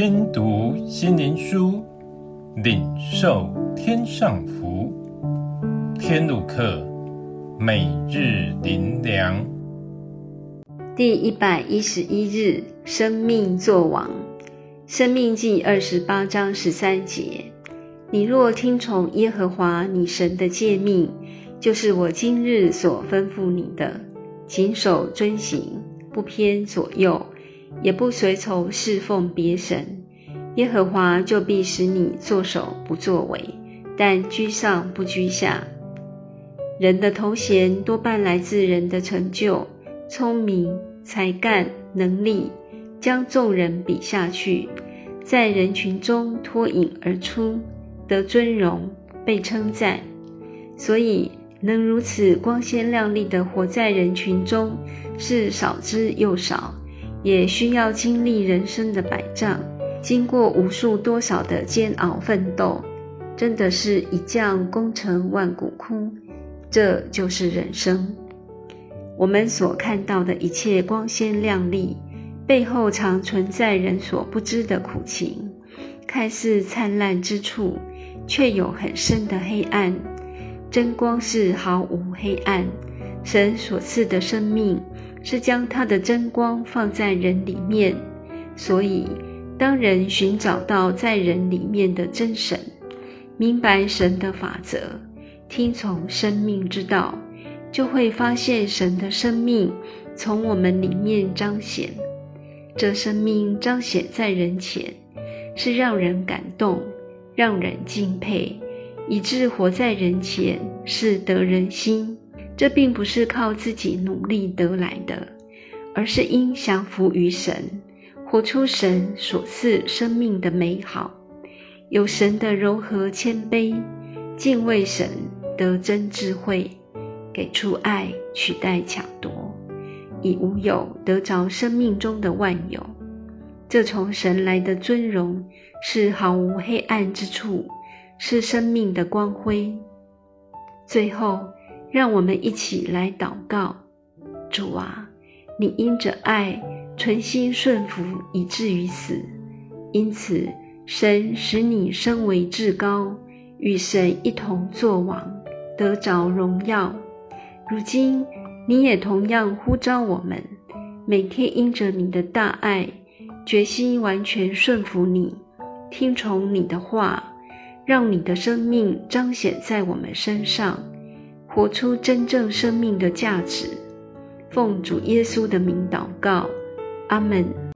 听读心灵书，领受天上福。天路客，每日灵粮。第一百一十一日，生命作王。生命记二十八章十三节：你若听从耶和华你神的诫命，就是我今日所吩咐你的，谨守遵行，不偏左右。也不随从侍奉别神，耶和华就必使你作首不作尾，但居上不居下。人的头衔多半来自人的成就、聪明、才干、能力，将众人比下去，在人群中脱颖而出，得尊荣，被称赞。所以，能如此光鲜亮丽地活在人群中，是少之又少。也需要经历人生的百丈，经过无数多少的煎熬奋斗，真的是一将功成万骨枯。这就是人生。我们所看到的一切光鲜亮丽，背后常存在人所不知的苦情。看似灿烂之处，却有很深的黑暗。真光是毫无黑暗，神所赐的生命。是将他的真光放在人里面，所以当人寻找到在人里面的真神，明白神的法则，听从生命之道，就会发现神的生命从我们里面彰显。这生命彰显在人前，是让人感动，让人敬佩，以致活在人前是得人心。这并不是靠自己努力得来的，而是因降服于神，活出神所赐生命的美好，有神的柔和谦卑，敬畏神得真智慧，给出爱取代抢夺，以无有得着生命中的万有。这从神来的尊荣是毫无黑暗之处，是生命的光辉。最后。让我们一起来祷告：主啊，你因着爱，存心顺服以至于死，因此神使你升为至高，与神一同作王，得着荣耀。如今你也同样呼召我们，每天因着你的大爱，决心完全顺服你，听从你的话，让你的生命彰显在我们身上。活出真正生命的价值，奉主耶稣的名祷告，阿门。